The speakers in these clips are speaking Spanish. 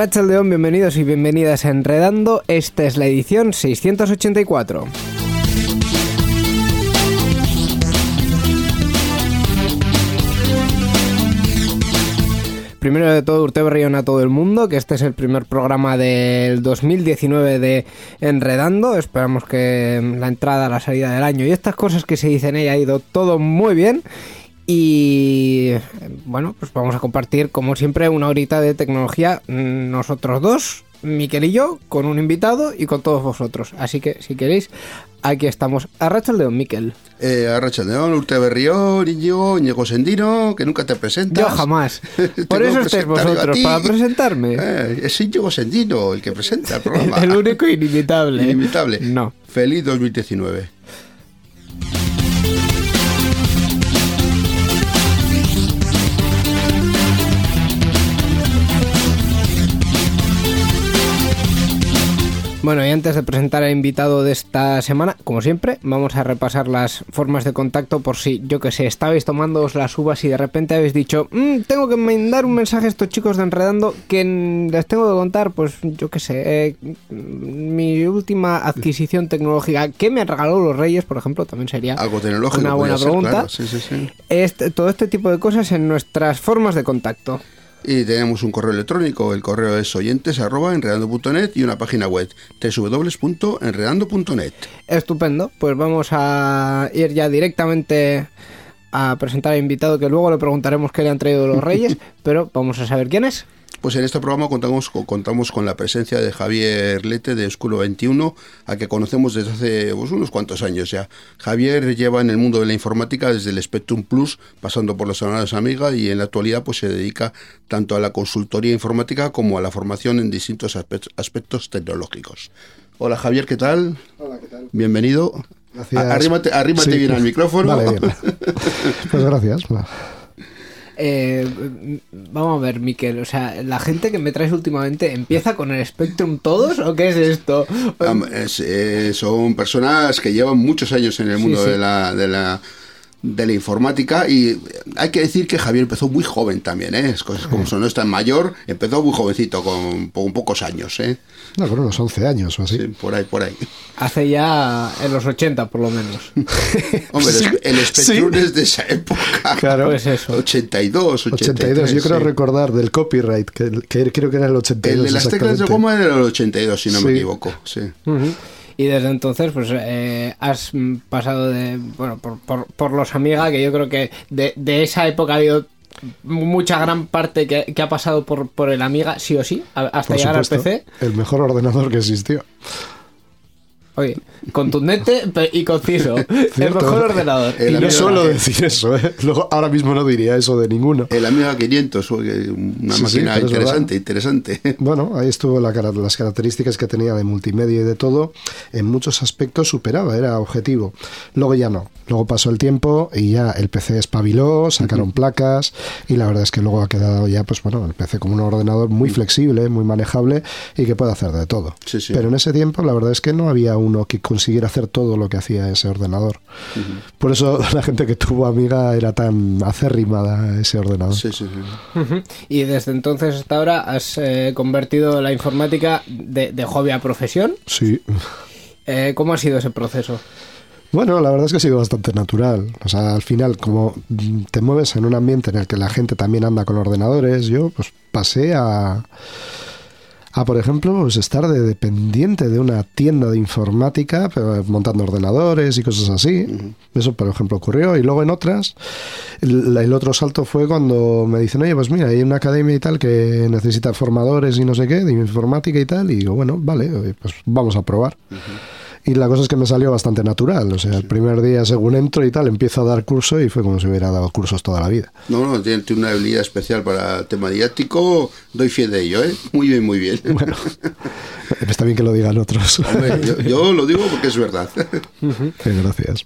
Rachel León, bienvenidos y bienvenidas a Enredando. Esta es la edición 684. Primero de todo, Urte Berrión a todo el mundo, que este es el primer programa del 2019 de Enredando. Esperamos que la entrada, la salida del año y estas cosas que se dicen ahí ha ido todo muy bien. Y bueno, pues vamos a compartir, como siempre, una horita de tecnología nosotros dos, Miquel y yo, con un invitado y con todos vosotros. Así que, si queréis, aquí estamos. Arracha el dedo, Miquel. Eh, Arracha León, Urte Berrión, Íñigo, Íñigo Sendino, que nunca te presentas. Yo jamás. Por eso estáis vosotros, para presentarme. Eh, es Íñigo Sendino el que presenta el programa. el único inimitable. Inimitable. No. Feliz 2019. Bueno, y antes de presentar al invitado de esta semana, como siempre, vamos a repasar las formas de contacto por si, yo que sé, estabais tomando las uvas y de repente habéis dicho, "Mm, tengo que mandar un mensaje a estos chicos de Enredando que les tengo que contar, pues yo que sé, eh, mm, mi última adquisición tecnológica que me regaló los Reyes, por ejemplo, también sería Algo tecnológico. una buena ser, pregunta. claro. Sí, sí, sí. Este- todo este tipo de cosas en nuestras formas de contacto. Y tenemos un correo electrónico. El correo es oyentes arroba enredando.net y una página web www.enredando.net. Estupendo, pues vamos a ir ya directamente a presentar al invitado que luego le preguntaremos qué le han traído los reyes, pero vamos a saber quién es. Pues en este programa contamos, co- contamos con la presencia de Javier Lete de Esculo 21, a que conocemos desde hace pues, unos cuantos años ya. Javier lleva en el mundo de la informática desde el Spectrum Plus, pasando por los canales Amiga y en la actualidad pues se dedica tanto a la consultoría informática como a la formación en distintos aspe- aspectos tecnológicos. Hola Javier, ¿qué tal? Hola, ¿qué tal? Bienvenido. Gracias. Arrímate, arrímate Sí. bien al micrófono. Vale, bien. Pues gracias. Eh, vamos a ver, Miquel, o sea, la gente que me traes últimamente empieza con el Spectrum todos o qué es esto? Es- eh, son personas que llevan muchos años en el Sí, mundo sí. De, la, de, la, de la informática y hay que decir que Javier empezó muy joven también, ¿eh? Es cosas como son, no es tan mayor, empezó muy jovencito, con, con pocos años, ¿eh? No, con unos 11 años o así. Sí, por ahí, por ahí. Hace ya en los 80 por lo menos. Hombre, Sí, el, el Spectrum sí. es de esa época. Claro. Pues eso. 82, 83. 82, yo creo sí. recordar del copyright, que, que creo que era el 82. El de las teclas de goma era el 82, si no me equivoco. Sí. Y desde entonces, pues eh, has pasado de, bueno, por, por, por los Amiga, que yo creo que de, de esa época ha habido mucha gran parte que, que ha pasado por, por el Amiga, sí o sí, hasta Por llegar supuesto, al PC. El mejor ordenador que existió. Oye, contundente y conciso. el Cierto. mejor ordenador. El Y no Amiga- suelo decir eso, ¿eh? Luego, ahora mismo no diría eso de ninguno. El Amiga 500, fue una Sí, sí, máquina es interesante, interesante. Bueno, ahí estuvo la las características que tenía de multimedia y de todo. En muchos aspectos superaba, era objetivo. Luego ya no. Luego pasó el tiempo y ya el PC espabiló, sacaron placas y la verdad es que luego ha quedado ya, pues bueno, el PC como un ordenador muy flexible, muy manejable y que puede hacer de todo. Sí, sí. Pero en ese tiempo la verdad es que no había uno que consiguiera hacer todo lo que hacía ese ordenador. Por eso la gente que tuvo Amiga era tan acérrima a ese ordenador. Sí, sí, sí. Y desde entonces hasta ahora has eh, convertido la informática de, de hobby a profesión. Sí. Eh, ¿Cómo ha sido ese proceso? Bueno, la verdad es que ha sido bastante natural. O sea, al final, como te mueves en un ambiente en el que la gente también anda con ordenadores, yo pues pasé a, a por ejemplo, pues, estar de dependiente de una tienda de informática, pero montando ordenadores y cosas así. Eso, por ejemplo, ocurrió. Y luego en otras, el, el otro salto fue cuando me dicen, oye, pues mira, hay una academia y tal que necesita formadores y no sé qué, de informática y tal. Y digo, bueno, vale, pues vamos a probar. Y la cosa es que me salió bastante natural. O sea, el primer día, según entro y tal, empiezo a dar curso y fue como si hubiera dado cursos toda la vida. No, no, tiene, una habilidad especial para el tema didáctico. Doy fe de ello, ¿eh? Muy bien, muy bien. Bueno, está bien que lo digan otros. Hombre, yo, yo lo digo porque es verdad. Gracias.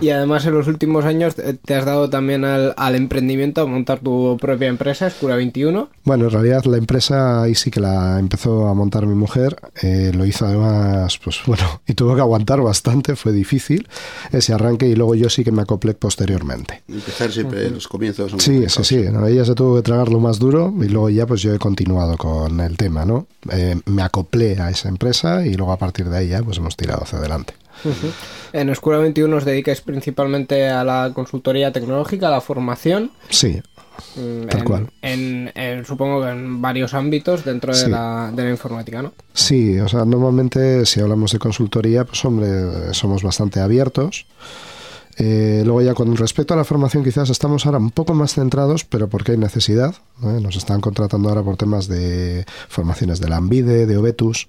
Y además en los últimos años eh, te has dado también al, al emprendimiento, a montar tu propia empresa, Escura 21. Bueno, en realidad la empresa ahí sí que la empezó a montar mi mujer. eh, lo hizo además, pues bueno, y tuvo que aguantar bastante, fue difícil ese arranque y luego yo sí que me acoplé posteriormente. Empezar siempre los comienzos. son Sí, sí, sí. ¿no? Ella se tuvo que tragar lo más duro y luego ya pues yo he continuado con el tema, ¿no? Eh, me acoplé a esa empresa y luego a partir de ahí ya pues hemos tirado hacia adelante. En Escura 21 os dedicáis principalmente a la consultoría tecnológica, a la formación. Sí, mm, Tal en, cual. En, en- supongo que en varios ámbitos dentro de, la, de la informática, ¿no? Sí, o sea, normalmente si hablamos de consultoría, pues hombre, somos bastante abiertos. Eh, luego ya con respecto a la formación quizás estamos ahora un poco más centrados, pero porque hay necesidad. ¿eh? Nos están contratando ahora por temas de formaciones de la Ambide, de Obetus,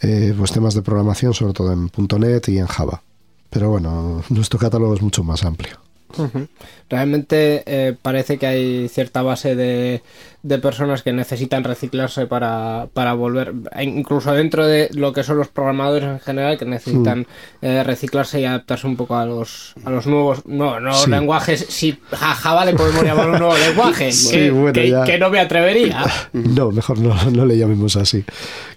eh, pues temas de programación sobre todo en .NET y en Java. Pero bueno, nuestro catálogo es mucho más amplio. Realmente eh, parece que hay cierta base de, de personas que necesitan reciclarse para, para volver, e incluso dentro de lo que son los programadores en general, que necesitan eh, reciclarse y adaptarse un poco a los, a los nuevos, no, no Sí. lenguajes. Si a Java le podemos llamar un nuevo lenguaje, Sí, que, bueno, que- ya. que no me atrevería. No, mejor no, no le llamemos así.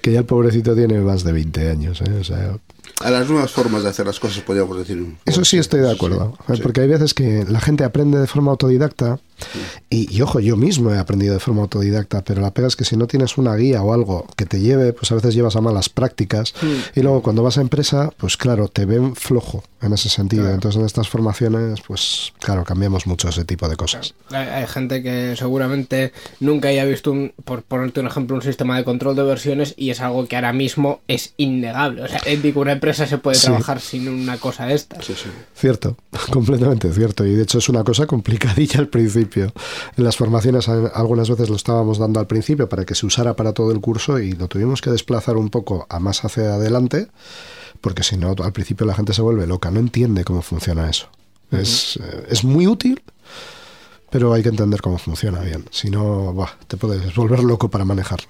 Que ya el pobrecito tiene más de 20 años. ¿eh? O sea, A las nuevas formas de hacer las cosas, podríamos decir. Eso sí estoy de acuerdo, Sí, sí. porque hay veces que la gente aprende de forma autodidacta y, y, ojo, yo mismo he aprendido de forma autodidacta, pero la pega es que si no tienes una guía o algo que te lleve, pues a veces llevas a malas prácticas y luego cuando vas a empresa, pues claro, te ven flojo en ese sentido. Entonces en estas formaciones, pues claro, cambiamos mucho ese tipo de cosas. Hay, hay gente que seguramente nunca haya visto, un, por ponerte un ejemplo, un sistema de control de versiones y es algo que ahora mismo es innegable. O sea, en ninguna empresa se puede Sí. trabajar sin una cosa de estas. Sí, sí. Cierto, completamente cierto. Y de hecho es una cosa complicadilla al principio. En las formaciones a- algunas veces lo estábamos dando al principio para que se usara para todo el curso y lo tuvimos que desplazar un poco a más hacia adelante porque si no al principio la gente se vuelve loca, no entiende cómo funciona eso. es, eh, es muy útil, pero hay que entender cómo funciona bien. Si no, te puedes volver loco para manejarlo.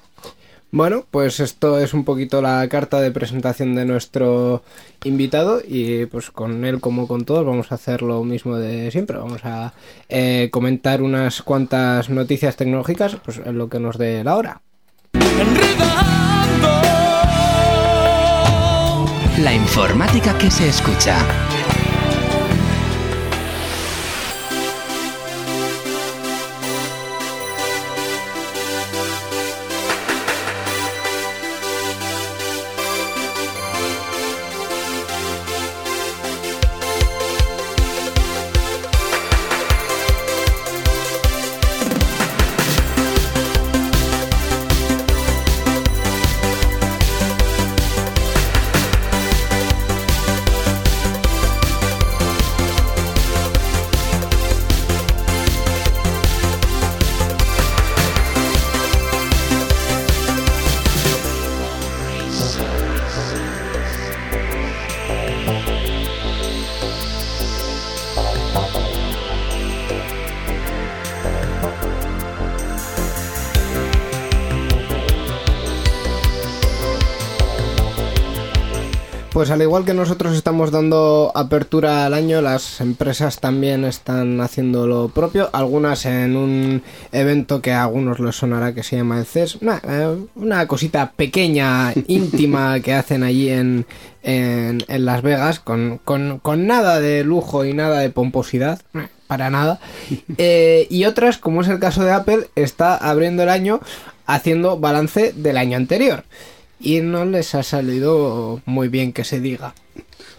Bueno, pues esto es un poquito la carta de presentación de nuestro invitado y pues con él como con todos vamos a hacer lo mismo de siempre. Vamos a eh, comentar unas cuantas noticias tecnológicas pues en lo que nos dé la hora. La informática que se escucha. Al igual que nosotros estamos dando apertura al año, las empresas también están haciendo lo propio. Algunas en un evento que a algunos les sonará que se llama el CES. Una, eh, una cosita pequeña, íntima que hacen allí en, en, en Las Vegas, con, con, con nada de lujo y nada de pomposidad. Para nada. Eh, y otras, como es el caso de Apple, está abriendo el año haciendo balance del año anterior. Y no les ha salido muy bien que se diga.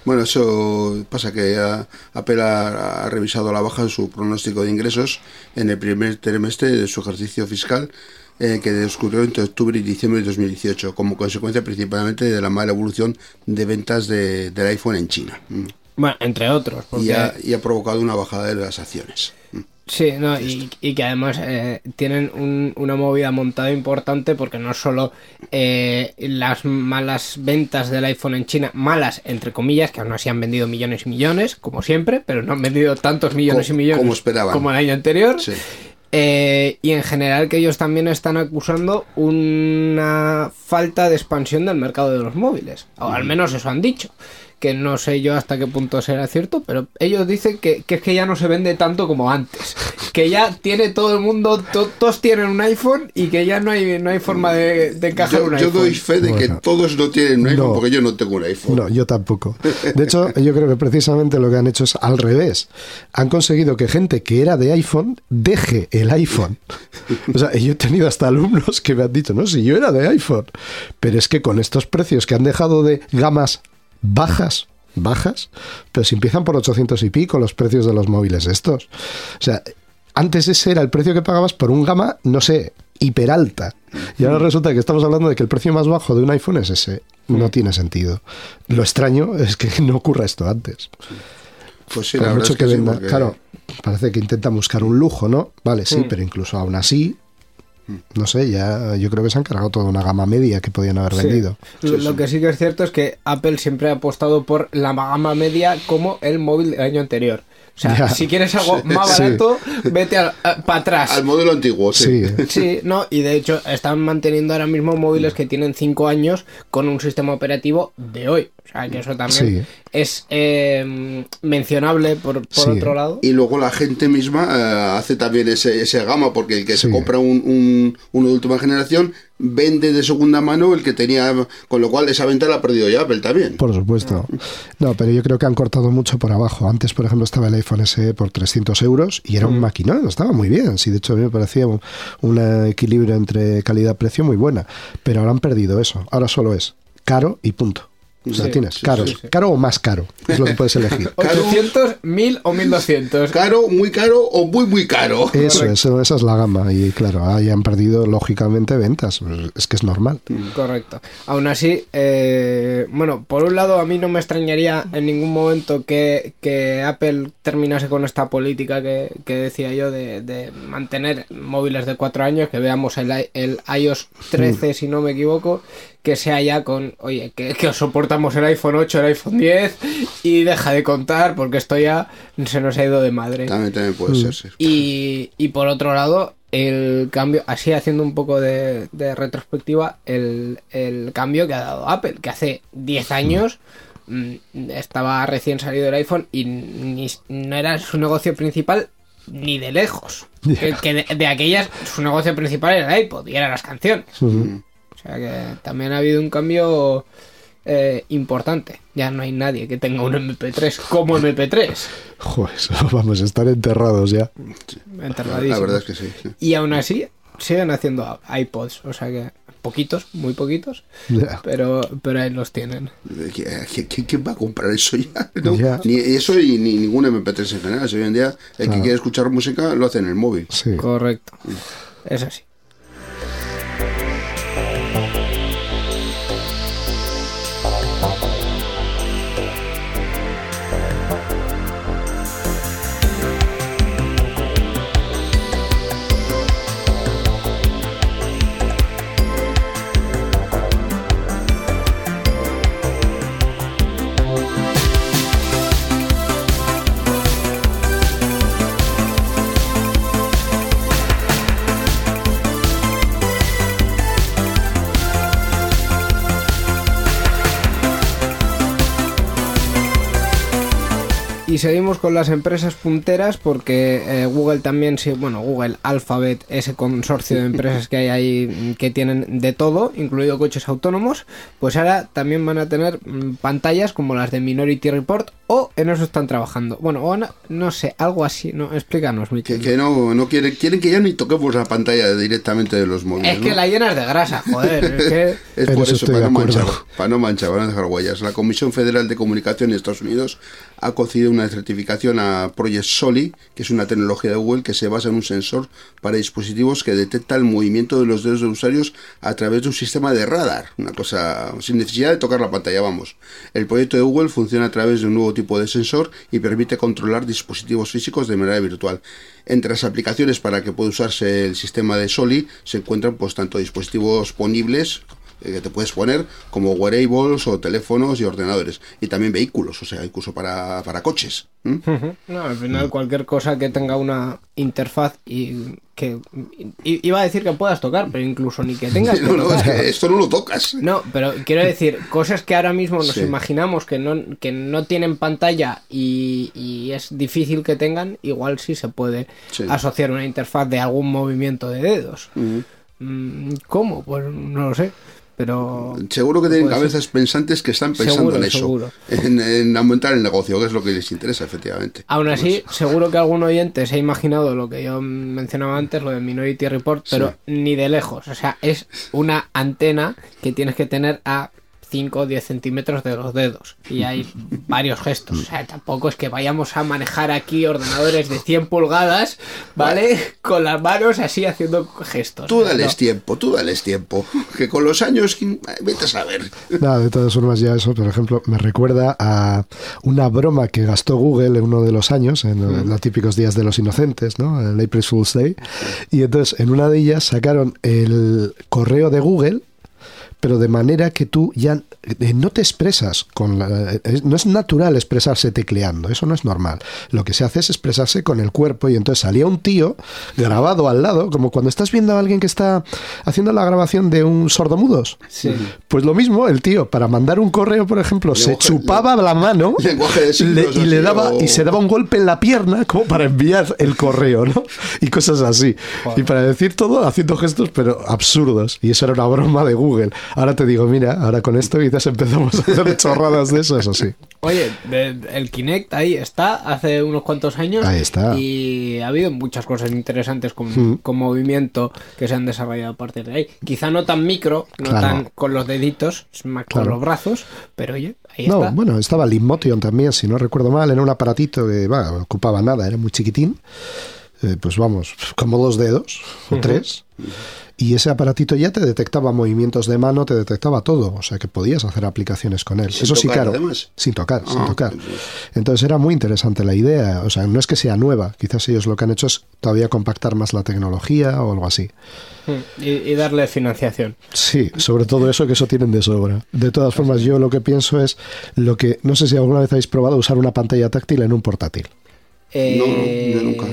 Bueno, eso pasa que ha- Apple ha, revisado a la baja su pronóstico de ingresos en el primer trimestre de su ejercicio fiscal eh, que descubrió entre octubre y diciembre de 2018, como consecuencia principalmente de la mala evolución de ventas de- del iPhone en China. Mm. Bueno, entre otros. Porque... Y, ha, y ha provocado una bajada de las acciones. Sí, no, y, y que además eh, tienen un- una movida montada importante porque no solo eh, las malas ventas del iPhone en China, malas entre comillas, que aún así han vendido millones y millones, como siempre, pero no han vendido tantos millones Co- y millones como esperaban. como el año anterior. Sí. Eh, y en general que ellos también están acusando una falta de expansión del mercado de los móviles. O al menos eso han dicho. Que no sé yo hasta qué punto será cierto, pero ellos dicen que, que es que ya no se vende tanto como antes. Que ya tiene todo el mundo, to- todos tienen un iPhone y que ya no hay, no hay forma de, de encajar Yo, un yo iPhone. doy fe de que todos no tienen un iPhone No. porque yo no tengo un iPhone. No, yo tampoco. De hecho, yo creo que precisamente lo que han hecho es al revés. Han conseguido que gente que era de iPhone deje el iPhone. O sea, yo he tenido hasta alumnos que me han dicho, no, si yo era de iPhone. Pero es que con estos precios que han dejado de gamas bajas, bajas, pero si empiezan por 800 y pico los precios de los móviles estos. O sea, antes ese era el precio que pagabas por un gama, no sé, hiperalta. Y ahora resulta que estamos hablando de que el precio más bajo de un iPhone es ese. No tiene sentido. Lo extraño es que no ocurra esto antes. Pues sí, Por la verdad mucho es que, que sí, venda. porque- Claro, parece que intentan buscar un lujo, ¿no? Vale, sí, Mm. pero incluso aún así, no sé, ya yo creo que se han cargado toda una gama media que podían haber Sí. vendido. Lo, lo que sí que es cierto es que Apple siempre ha apostado por la gama media como el móvil del año anterior. O sea, Ya. si quieres algo más Sí. barato, vete para atrás. Al modelo antiguo, sí. Sí, Sí, no, y de hecho están manteniendo ahora mismo móviles que tienen 5 años con un sistema operativo de hoy. O sea, que eso también Sí. es eh, mencionable por, por Sí. otro lado. Y luego la gente misma eh, hace también ese, ese gama, porque el que se compra un, un- uno de última generación vende de segunda mano el que tenía, con lo cual esa venta la ha perdido ya Apple también. por supuesto. No, pero yo creo que han cortado mucho por abajo. Antes, por ejemplo, estaba el iPhone SE por 300 euros y era un maquinón, estaba muy bien. Sí, de hecho, a mí me parecía un, un equilibrio entre calidad-precio muy buena. Pero ahora han perdido eso. Ahora solo es caro y punto. Sí, tienes sí, caro, sí, sí. caro o más caro. Es lo que puedes elegir. Caro. 800, 1000 o 1200. Caro, muy caro o muy, muy caro. Eso, eso, esa es la gama. Y claro, ahí han perdido lógicamente ventas. Es que es normal. Correcto. Aún así, eh, bueno, por un lado a mí no me extrañaría en ningún momento que, que Apple terminase con esta política que, que decía yo de, de mantener móviles de cuatro años, que veamos el, el iOS 13 si no me equivoco, que sea ya con, oye, que, que os soportamos el iPhone 8, el iPhone 10 y deja de contar porque esto ya se nos ha ido de madre. También, también puede ser, sí. Y, y por otro lado, el cambio, así haciendo un poco de, de retrospectiva, el, el cambio que ha dado Apple, que hace 10 años mm, estaba recién salido el iPhone y ni- no era su negocio principal ni de lejos. Que de, de aquellas su negocio principal era el iPod y eran las canciones. O sea que también ha habido un cambio eh, importante. Ya no hay nadie que tenga un MP3 como MP3. Joder, vamos a estar enterrados ya. Enterradísimo. La verdad es que sí. sí. Y aún así siguen haciendo iPods, o sea que poquitos, muy poquitos, pero, pero ahí los tienen. ¿Qui- qui- qui- ¿Quién va a comprar eso ya? No. Ni eso y ni ningún MP3 en general. Si hoy en día el que quiere escuchar música lo hace en el móvil. Sí. Correcto. Es así. Y seguimos con las empresas punteras porque eh, Google también, sí, bueno, Google Alphabet, ese consorcio de empresas que hay ahí mm, que tienen de todo, incluido coches autónomos, pues ahora también van a tener mm, pantallas como las de Minority Report o en eso están trabajando. Bueno, o no, no sé, algo así, no, explícanos, Que, Miquel. que no, no quieren, quieren que ya ni toquemos la pantalla directamente de los móviles. Es que ¿no? la llenas de grasa, joder, es que... Es por eso eso, para no, manchar, para no manchar, van a dejar huellas. La Comisión Federal de Comunicación de Estados Unidos ha concedido una certificación a Project Soli, que es una tecnología de Google que se basa en un sensor para dispositivos que detecta el movimiento de los dedos de usuarios a través de un sistema de radar. Una cosa sin necesidad de tocar la pantalla, vamos. El proyecto de Google funciona a través de un nuevo tipo de sensor y permite controlar dispositivos físicos de manera virtual. Entre las aplicaciones para que pueda usarse el sistema de Soli se encuentran pues tanto dispositivos ponibles que te puedes poner como wearables o teléfonos y ordenadores y también vehículos, o sea, incluso para, para coches. No, al final cualquier cosa que tenga una interfaz y que iba a decir que puedas tocar, pero incluso ni que tengas que No, no, es que esto no lo tocas. No, pero quiero decir, cosas que ahora mismo nos Sí. imaginamos que no, que no tienen pantalla y, y es difícil que tengan, igual sí se puede Sí. asociar una interfaz de algún movimiento de dedos. Mm, ¿Cómo? Pues no lo sé. Pero Seguro que tienen Puede ser. cabezas pensantes que están pensando Seguro, en eso, seguro. en, en aumentar el negocio, que es lo que les interesa, efectivamente. Aún así, seguro que algún oyente se ha imaginado lo que yo mencionaba antes, lo de Minority Report, pero ni de lejos. O sea, es una antena que tienes que tener a 5 o 10 centímetros de los dedos. Y hay varios gestos. O sea, tampoco es que vayamos a manejar aquí ordenadores de 100 pulgadas, ¿vale? Con las manos así haciendo gestos. Tú dales no. tiempo, tú dales tiempo, que con los años, eh, vete a saber. Nada, de todas formas ya eso, por ejemplo, me recuerda a una broma que gastó Google en uno de los años, en los típicos días de los inocentes, ¿no? El April Fool's Day. Y entonces en una de ellas sacaron el correo de Google, pero de manera que tú ya eh, no te expresas con la- eh, no es natural expresarse tecleando, eso no es normal. Lo que se hace es expresarse con el cuerpo y entonces salía un tío grabado al lado, como cuando estás viendo a alguien que está haciendo la grabación de un sordomudos. Sí. Pues lo mismo, el tío, para mandar un correo, por ejemplo, se chupaba la mano le- y, le daba, o- y se daba un golpe en la pierna como para enviar el correo, ¿no? Y cosas así. Y para decir todo haciendo gestos, pero absurdos. Y eso era una broma de Google. Ahora te digo, mira, ahora con esto quizás empezamos a hacer chorradas de eso, eso sí. Oye, el Kinect ahí está, hace unos cuantos años. Ahí está. Y ha habido muchas cosas interesantes con, Mm. con movimiento que se han desarrollado a partir de ahí. Quizá no tan micro, no Claro. tan con los deditos, más con los brazos, pero oye, ahí No, está. bueno, estaba el Inmotion también, si no recuerdo mal, era un aparatito que va, no ocupaba nada, era muy chiquitín. Eh, pues vamos, como dos dedos o tres. Y ese aparatito ya te detectaba movimientos de mano, te detectaba todo. O sea que podías hacer aplicaciones con él. Sin Eso sí, claro. además. Sin tocar, sin Ah, tocar. Entonces era muy interesante la idea. O sea, no es que sea nueva. Quizás ellos lo que han hecho es todavía compactar más la tecnología o algo así. Mm, Y, y darle financiación. Sí, sobre todo eso, que eso tienen de sobra. De todas formas, yo lo que pienso es lo que. No sé si alguna vez habéis probado usar una pantalla táctil en un portátil. Eh, yo nunca.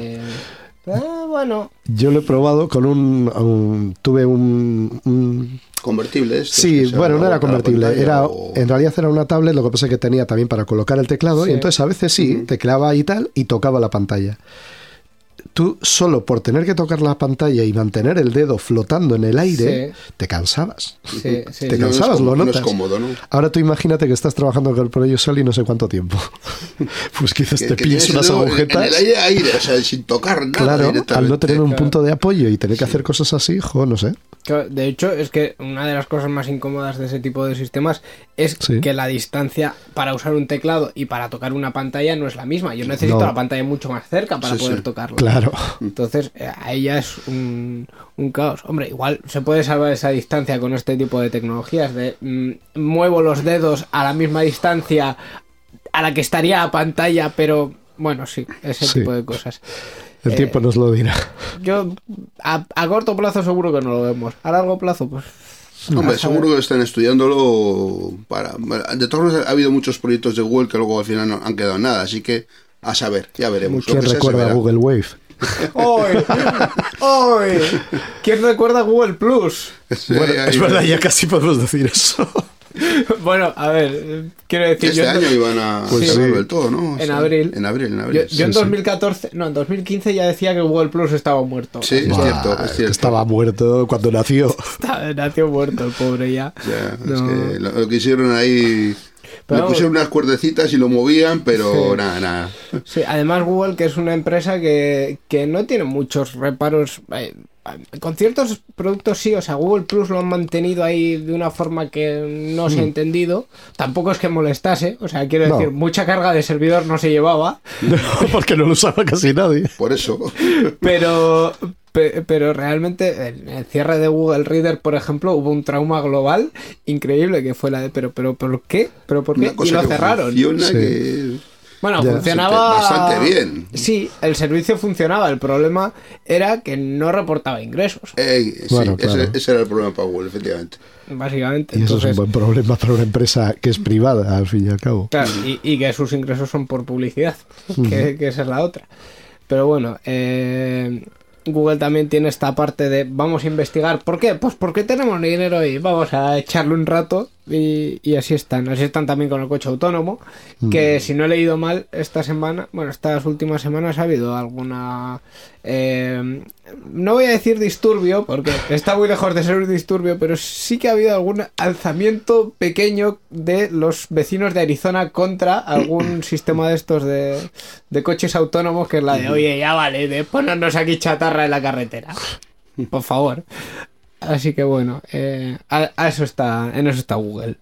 ah, bueno, Yo lo he probado con un. un- tuve un. un- Convertible estos sí, bueno, no era convertible. pantalla Era, o- En realidad era una tablet, lo que pasa es que tenía también para colocar el teclado. Sí. Y entonces a veces sí, tecleaba y tal, y tocaba la pantalla. Tú solo por tener que tocar la pantalla y mantener el dedo flotando en el aire, te cansabas. sí, sí. Te No, no es cansabas, cómodo, lo no es notas. cómodo, ¿no? Ahora tú imagínate que estás trabajando con el Sol y no sé cuánto tiempo. Pues quizás Que- te que pilles unas agujetas. En el aire, aire, o sea, sin tocar nada. Claro, al no tener un Claro. punto de apoyo y tener que hacer cosas así, jo, no sé. De hecho, es que una de las cosas más incómodas de ese tipo de sistemas es Sí. que la distancia para usar un teclado y para tocar una pantalla no es la misma. Yo necesito No. la pantalla mucho más cerca para Sí, poder sí. tocarlo. Claro. Entonces, eh, ahí ya es un, un caos. Hombre, igual se puede salvar esa distancia con este tipo de tecnologías de mm, muevo los dedos a la misma distancia a la que estaría a pantalla, pero bueno, sí, ese Sí. tipo de cosas. El Eh, tiempo nos lo dirá. Yo a, a corto plazo seguro que no lo vemos. A largo plazo, pues Hombre, a seguro que están estudiándolo para... De todos modos, ha habido muchos proyectos de Google que luego al final no han quedado en nada, así que a saber, ya veremos. ¿Quién recuerda verá. Google Wave? ¡Hoy! ¡Hoy! ¿Quién recuerda Google Plus? Sí, Bueno, es verdad, ya casi podemos decir eso. bueno, a ver, quiero decir... Este yo año iban a Pues sí. del todo, ¿no? En Sí. abril. En abril, en abril. Yo, yo en Sí, sí. 2014, no, en 2015 ya decía que Google Plus estaba muerto. Sí, es Buah, cierto, es cierto. Estaba muerto cuando nació. Está- nació muerto el pobre ya. Ya, es que lo, lo que hicieron ahí... Pero- le pusieron unas cuerdecitas y lo movían, pero Sí. nada, nada. Sí, además Google, que es una empresa que, que no tiene muchos reparos. eh, con ciertos productos sí, o sea, Google Plus lo han mantenido ahí de una forma que no se ha entendido. Tampoco es que molestase, o sea, quiero No. decir, mucha carga de servidor no se llevaba, Porque no lo usaba casi nadie. Por eso. pero, pe- pero realmente en el cierre de Google Reader, por ejemplo, hubo un trauma global increíble que fue la de, pero, pero, ¿por qué? ¿Pero por qué? Y lo cerraron. funciona Sí. que... Bueno, Ya. funcionaba Bastante bien. Sí, el servicio funcionaba. El problema era que no reportaba ingresos, Ey, sí, Bueno, ese, claro. ese era el problema para Google, efectivamente. básicamente. Y eso Entonces, es un buen problema para una empresa que es privada, al fin y al cabo. claro, y, y que sus ingresos son por publicidad, que, que esa es la otra. Pero bueno, eh, Google también tiene esta parte de vamos a investigar. ¿Por qué? Pues porque tenemos dinero y vamos a echarle un rato y, y así están. Así están también con el coche autónomo, que si no he leído mal, esta semana, bueno, estas últimas semanas ha habido alguna... eh, no voy a decir disturbio, porque está muy lejos de ser un disturbio, pero sí que ha habido algún alzamiento pequeño de los vecinos de Arizona contra algún sistema de estos de, de coches autónomos, que es la de, oye, ya vale, de ponernos aquí chatarra en la carretera. Por favor. Así que bueno, eh, a, a eso está, en eso está Google.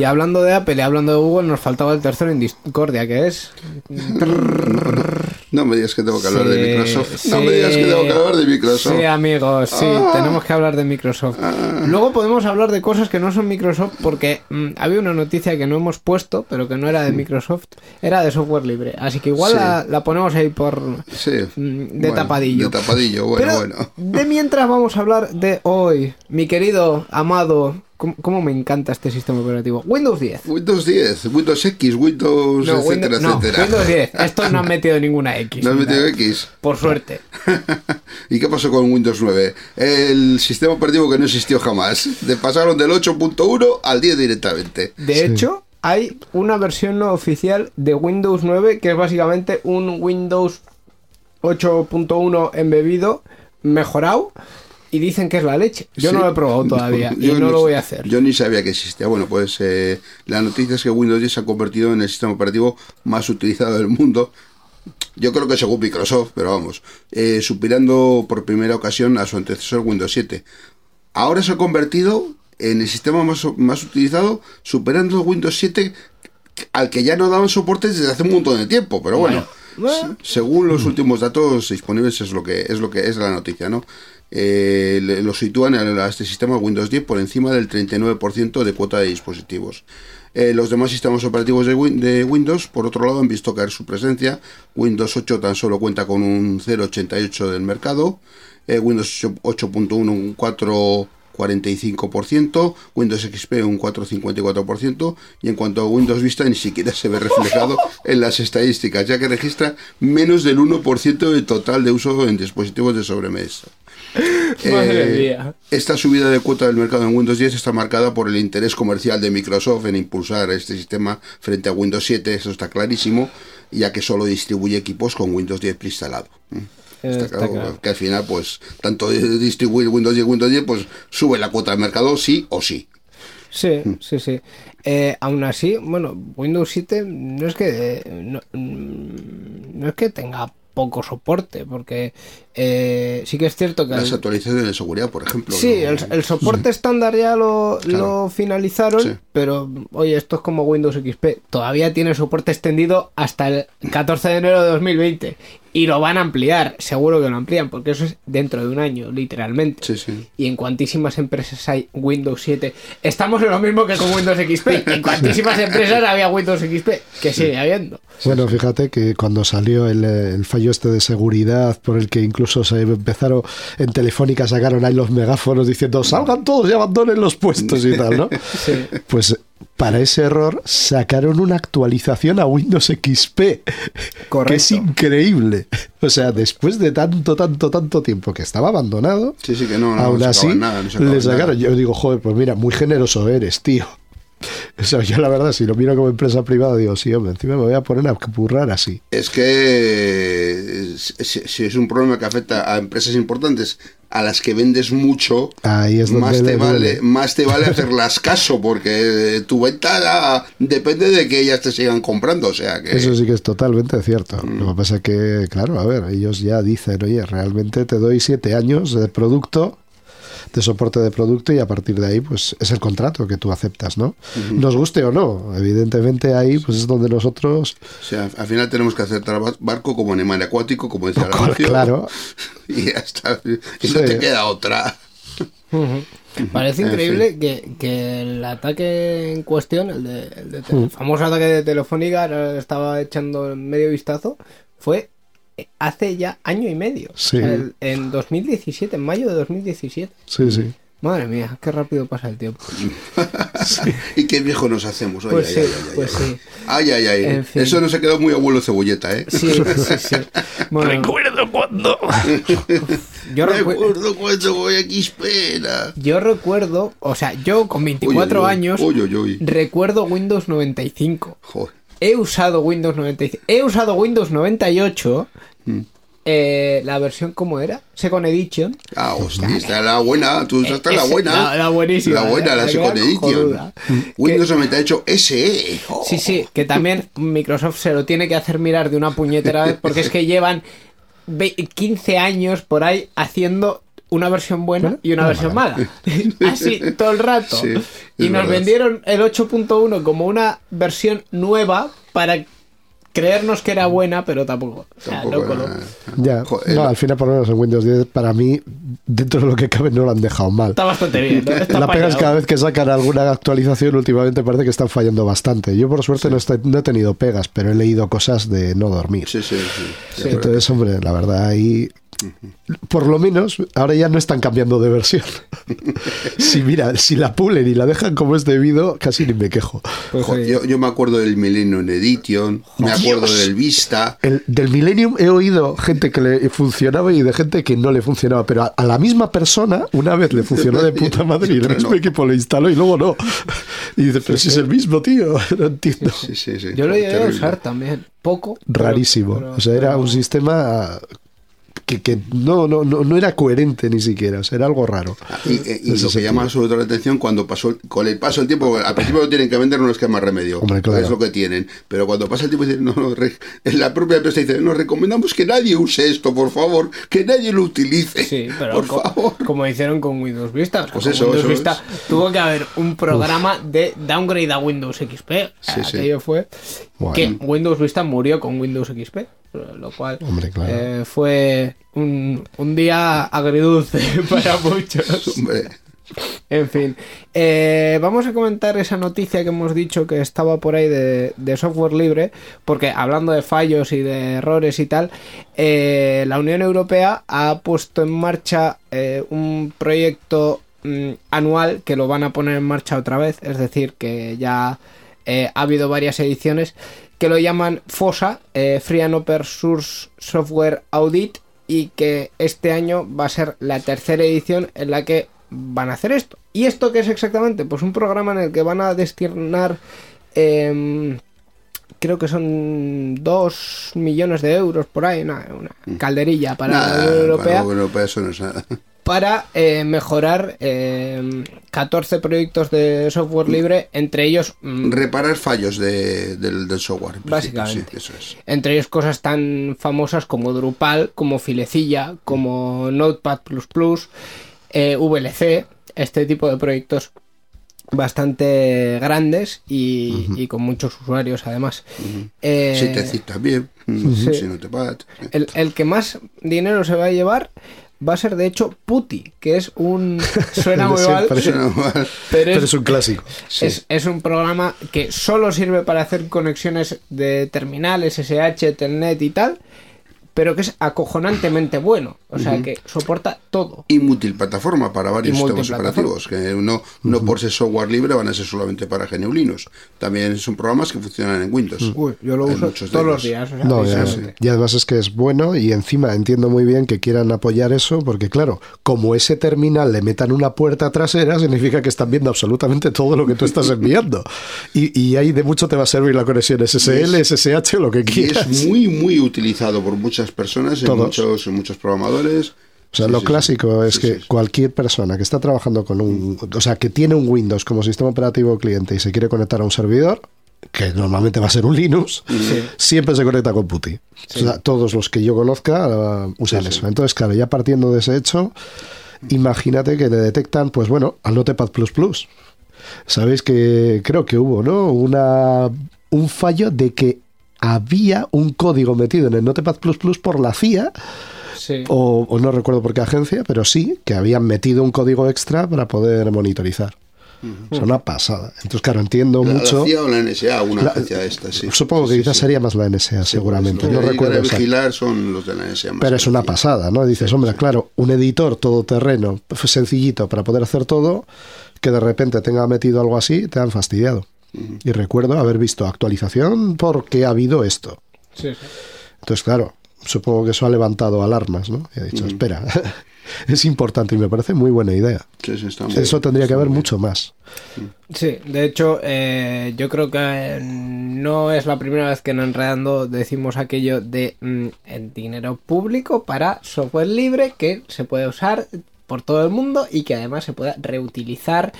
Y hablando de Apple y hablando de Google, nos faltaba el tercero en discordia, que es... No me digas que tengo que hablar de Sí, Microsoft. No sí. me digas que tengo que hablar de Microsoft. Sí, amigos, sí, Ah. tenemos que hablar de Microsoft. Luego podemos hablar de cosas que no son Microsoft porque mm, había una noticia que no hemos puesto, pero que no era de Microsoft, era de software libre. Así que igual Sí. la, la ponemos ahí por... Sí. Mm, de Bueno, tapadillo. De tapadillo, bueno, Pero bueno. de mientras vamos a hablar de hoy, mi querido, amado, ¿cómo, cómo me encanta este sistema operativo? Windows 10. Windows 10, Windows X, Windows, No, etcétera, Windows, no, etcétera. Windows 10. Estos no han metido ninguna X. ¿No has metido. X? Por suerte. ¿Y qué pasó con Windows 9? El sistema operativo que no existió jamás. De pasaron del 8.1 al 10 directamente. De Sí. hecho, hay una versión no oficial de Windows 9 que es básicamente un Windows 8.1 embebido, mejorado, y dicen que es la leche. Yo Sí. no lo he probado todavía y Yo no lo voy a hacer. Yo ni sabía que existía. Bueno, pues eh, la noticia es que Windows 10 se ha convertido en el sistema operativo más utilizado del mundo. Yo creo que según Microsoft, pero vamos, eh, superando por primera ocasión a su antecesor Windows 7. Ahora se ha convertido en el sistema más, más utilizado, superando Windows 7 al que ya no daban soporte desde hace un montón de tiempo, pero bueno, Bueno. se- según los últimos datos disponibles es lo que es lo que es la noticia, ¿no? Eh, lo sitúan a, a este sistema Windows 10 por encima del 39% de cuota de dispositivos. Eh, los demás sistemas operativos de, Win- de Windows, por otro lado, han visto caer su presencia. Windows 8 tan solo cuenta con un 0,88 del mercado. Eh, Windows 8.1 un 4,45%. Windows XP un 4,54%. Y en cuanto a Windows Vista, ni siquiera se ve reflejado en las estadísticas, ya que registra menos del 1% del total de uso en dispositivos de sobremesa. Madre Eh, mía. Esta subida de cuota del mercado en Windows 10 está marcada por el interés comercial de Microsoft en impulsar este sistema frente a Windows 7, eso está clarísimo. ya que solo distribuye equipos con Windows 10 preinstalado. ¿eh? Está, Está claro, claro. que al final, pues, tanto distribuir Windows 10 Windows 10, pues sube la cuota de mercado sí o sí. Sí, sí, sí. Eh, aún así, bueno, Windows 7 no es que eh, no, mm, no es que tenga poco soporte, porque eh, sí que es cierto que Las el- actualizaciones de seguridad, por ejemplo. sí, ¿no? el, el soporte estándar ya lo, Claro. lo finalizaron, Sí. pero oye, esto es como Windows XP, todavía tiene soporte extendido hasta el 14 de enero de 2020 y lo van a ampliar, seguro que lo amplían, porque eso es dentro de un año, literalmente. Sí, sí. Y en cuantísimas empresas hay Windows 7. Estamos en lo mismo que con Windows XP. En cuantísimas empresas había Windows XP, que sigue habiendo. Bueno, fíjate que cuando salió el, eh, el fallo este de seguridad, por el que incluso se empezaron en Telefónica, sacaron ahí los megáfonos diciendo salgan todos y abandonen los puestos y tal, ¿no? Sí. Pues para ese error sacaron una actualización a Windows XP, que es Correcto. increíble. O sea, después de tanto, tanto, tanto tiempo que estaba abandonado, Sí, sí, que no, no, aún no así nada, le sacaron. nada. Yo digo, joder, pues mira, muy generoso eres, tío. O sea, yo la verdad, si lo miro como empresa privada, digo, sí, hombre, encima me voy a poner a currar así. Es que si, si es un problema que afecta a empresas importantes a las que vendes mucho, Ahí es más, te le vale, más te vale hacerlas caso, porque tu venta depende de que ellas te sigan comprando. O sea que. Eso sí que es totalmente cierto. Mm. Lo que pasa que, claro, a ver, ellos ya dicen, oye, realmente te doy siete años de producto, de soporte de producto, y a partir de ahí, pues es el contrato que tú aceptas, ¿no? Nos guste o no. Evidentemente ahí, pues es donde nosotros, O sea, al final tenemos que hacer tra- barco como animal acuático, como decía el anuncio. claro, Y ya está. Y Sí. no te queda otra. Parece increíble que, que el ataque en cuestión, el, de, el, de- el famoso ataque de Telefónica, ahora estaba echando medio vistazo, fue hace ya año y medio. Sí. El- en 2017, en mayo de 2017. sí, sí. Madre mía, qué rápido pasa el tiempo. Y qué viejo nos hacemos. Ay, Pues ay, sí, ay, ay, ay, pues ay. sí. Ay, ay, ay. En fin. Eso no se quedó muy abuelo cebolleta, ¿eh? Sí, sí, sí. Bueno, Recuerdo cuando. yo, recu- acuerdo cuando voy aquí, espera. yo recuerdo, o sea, yo con 24 Uy, uy, uy. años uy, uy. recuerdo Windows 95. Joder. He usado Windows 95. He usado Windows 98. Mm. eh, la versión, ¿cómo era? Second Edition. Ah, hostia, esta es la buena. Tú usaste la Ese- buena. la- la buenísima, La buena, la la que Second Edition. cojonuda. Windows 98 SE. Oh. Sí, sí, que también Microsoft se lo tiene que hacer mirar de una puñetera vez porque es que llevan ve- 15 años por ahí haciendo una versión buena y una versión mala. Así, todo el rato. Sí, y nos verdad. vendieron el 8.1 como una versión nueva para creernos que era buena, pero tampoco. O sea, Tampoco era- Ya, Joder, no, al final por lo menos en Windows 10 para mí, dentro de lo que cabe, no lo han dejado mal. Está bastante bien. ¿no? Está La pega es cada vez que sacan alguna actualización últimamente parece que están fallando bastante. Yo por suerte no, estoy- no he tenido pegas, pero he leído cosas de no dormir. Sí, sí, sí. Sí. Entonces, hombre, la verdad ahí... Por lo menos, ahora ya no están cambiando de versión. si mira, si la pulen y la dejan como es debido, casi ni me quejo. Pues, Joder, yo, yo me acuerdo del Millennium Edition, me acuerdo Dios. del Vista. El, del Millennium he oído gente que le funcionaba y de gente que no le funcionaba, pero a, a la misma persona una vez le funcionó de puta madre y el mismo no. equipo lo instaló y luego no. Y dice, pero si es el mismo, tío, no entiendo. Sí, sí, sí. yo lo llegué a usar también. Poco. pero- Rarísimo. pero- o sea, era pero- un sistema que, que no, no, no, no era coherente ni siquiera, o sea, era algo raro. Y, y Ese lo que sentido. llama sobre todo la atención cuando pasó con el paso del tiempo, al principio lo tienen que vender, no es que más remedio, Hombre, claro. es lo que tienen, pero cuando pasa el tiempo dicen, no, no, re- la propia empresa dice, nos recomendamos que nadie use esto, por favor, que nadie lo utilice, Sí, pero por co- favor. como hicieron con Windows Vista. Pues eso, Windows eso Vista es. tuvo que haber un programa de downgrade a Windows XP. Sí, sí. Aquello fue Bueno. que Windows Vista murió con Windows XP. Lo cual Hombre, claro. eh, fue un, un día agridulce para muchos. Hombre, En fin, eh, vamos a comentar esa noticia que hemos dicho que estaba por ahí de, de software libre, porque hablando de fallos y de errores y tal, eh, la Unión Europea ha puesto en marcha un proyecto mm, anual que lo van a poner en marcha otra vez, es decir, que ya ha habido varias ediciones que lo llaman FOSA, eh, Free and Open Source Software Audit, y que este año va a ser la tercera edición en la que van a hacer esto. ¿Y esto qué es exactamente? Pues un programa en el que van a destinar em, creo que son 2 millones de euros por ahí, una, una calderilla para la Mm. Unión Europea, para la Unión Europea eso no es nada. Para eh, mejorar eh, 14 proyectos de software libre, entre ellos mm, Reparar fallos de- del, del software. en Básicamente. Sí, eso es. entre ellos cosas tan famosas como Drupal, como Filecilla, como Notepad++, eh, VLC, este tipo de proyectos bastante grandes y, y con muchos usuarios además. Eh, Si te cita bien, mm, si no te el, el que más dinero se va a llevar va a ser de hecho Puti, que es un... Suena muy mal, pero Pero es un clásico. Sí. Es, es un programa que solo sirve para hacer conexiones de terminales, SSH, Telnet y tal, pero que es acojonantemente bueno. O sea, que soporta todo. Y multiplataforma para varios Y sistemas operativos, que no, no por ser software libre van a ser solamente para GNU Linux. También son programas que funcionan en Windows. Uy, yo lo uso todos los ellos. días. o sea, No, ya, precisamente. y además es que es bueno y encima entiendo muy bien que quieran apoyar eso porque claro, como ese terminal le metan una puerta trasera significa que están viendo absolutamente todo lo que tú estás enviando y, y ahí de mucho te va a servir la conexión SSL, SSH o lo que Y quieras. es muy, muy utilizado por muchas personas, en Todos. muchos, en muchos programadores. O sea, Sí, lo sí, clásico sí. es que cualquier persona que está trabajando con un, o sea, que tiene un Windows como sistema operativo cliente y se quiere conectar a un servidor, que normalmente va a ser un Linux, siempre se conecta con PuTTY. O sea, todos los que yo conozca uh, usan eso. Entonces, claro, ya partiendo de ese hecho, imagínate que le detectan, pues bueno, al Notepad++. Sabéis que creo que hubo, ¿no? Una, un fallo de que había un código metido en el Notepad++ por la CIA Sí. o, o no recuerdo por qué agencia, pero sí que habían metido un código extra para poder monitorizar. O sea, una pasada. Entonces, claro, entiendo La, mucho. la CIA o la NSA, una La- agencia de estas, sí. Supongo que sí, quizás sí. sería más la NSA, seguramente. Los no recuerdo. vigilar son los de la NSA. más Pero es una pasada, ¿no? Dices, Sí, hombre, sí. claro, un editor todoterreno, pues, sencillito para poder hacer todo, que de repente tenga metido algo así, te han fastidiado. Y recuerdo haber visto actualización porque ha habido esto. Sí, sí. Entonces, claro, supongo que eso ha levantado alarmas, ¿no? Y ha dicho, espera, es importante y me parece muy buena idea. Sí, sí, está Eso bien, tendría que haber bien. mucho más. Sí, de hecho, eh, yo creo que eh, no es la primera vez que en Enredando decimos aquello de mm, el dinero público para software libre que se puede usar por todo el mundo y que además se pueda reutilizar,